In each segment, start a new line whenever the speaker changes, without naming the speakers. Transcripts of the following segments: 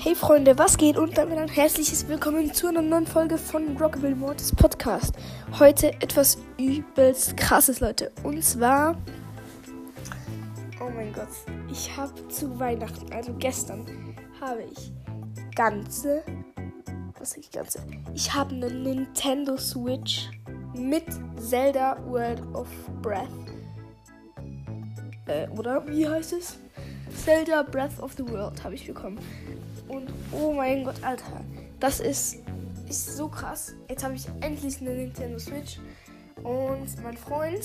Hey Freunde, was geht? Und damit ein herzliches Willkommen zu einer neuen Folge von Rockable Mortis Podcast. Heute etwas übelst krasses, Leute. Und zwar, oh mein Gott, ich habe zu Weihnachten, also gestern, habe ich ganze, was ich ganze, ich habe eine Nintendo Switch mit Zelda World of Breath. Äh, oder wie heißt es? Zelda Breath of the World habe ich bekommen. Und oh mein Gott, Alter. Das ist, ist so krass. Jetzt habe ich endlich eine Nintendo Switch. Und mein Freund,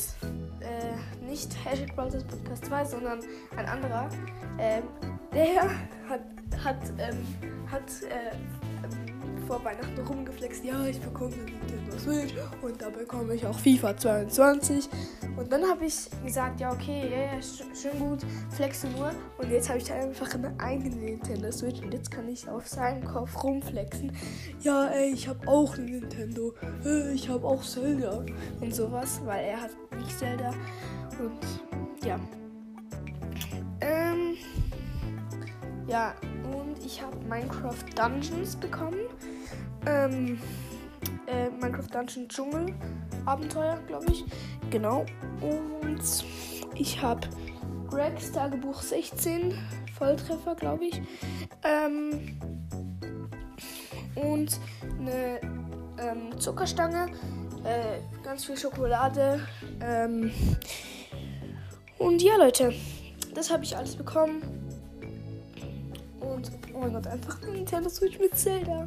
äh, nicht Hashtag Brothers Podcast 2, sondern ein anderer, äh, der hat, hat, ähm, hat äh, vor Weihnachten rumgeflext, ja, ich bekomme eine Nintendo Switch und da bekomme ich auch FIFA 22. Und dann habe ich gesagt, ja, okay, ja, ja, schön gut, flexe nur. Und jetzt habe ich einfach eine eigene Nintendo Switch und jetzt kann ich auf seinem Kopf rumflexen. Ja, ey, ich habe auch eine Nintendo, ich habe auch Zelda und sowas, weil er hat nicht Zelda. Und ja. Ähm, ja, ich habe Minecraft Dungeons bekommen. Ähm, äh, Minecraft Dungeon Dschungel Abenteuer, glaube ich. Genau. Und ich habe Gregs Tagebuch 16 Volltreffer, glaube ich. Ähm, und eine ähm, Zuckerstange, äh, ganz viel Schokolade. Ähm, und ja, Leute, das habe ich alles bekommen. Mein Gott, einfach ein Nintendo Switch mit Zelda.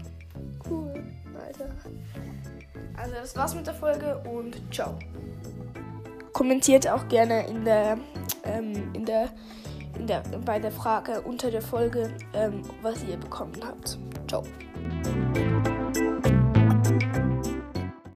Cool, Alter. Also das war's mit der Folge und ciao. Kommentiert auch gerne in der, ähm, in der, in der, bei der Frage unter der Folge, ähm, was ihr bekommen habt. Ciao.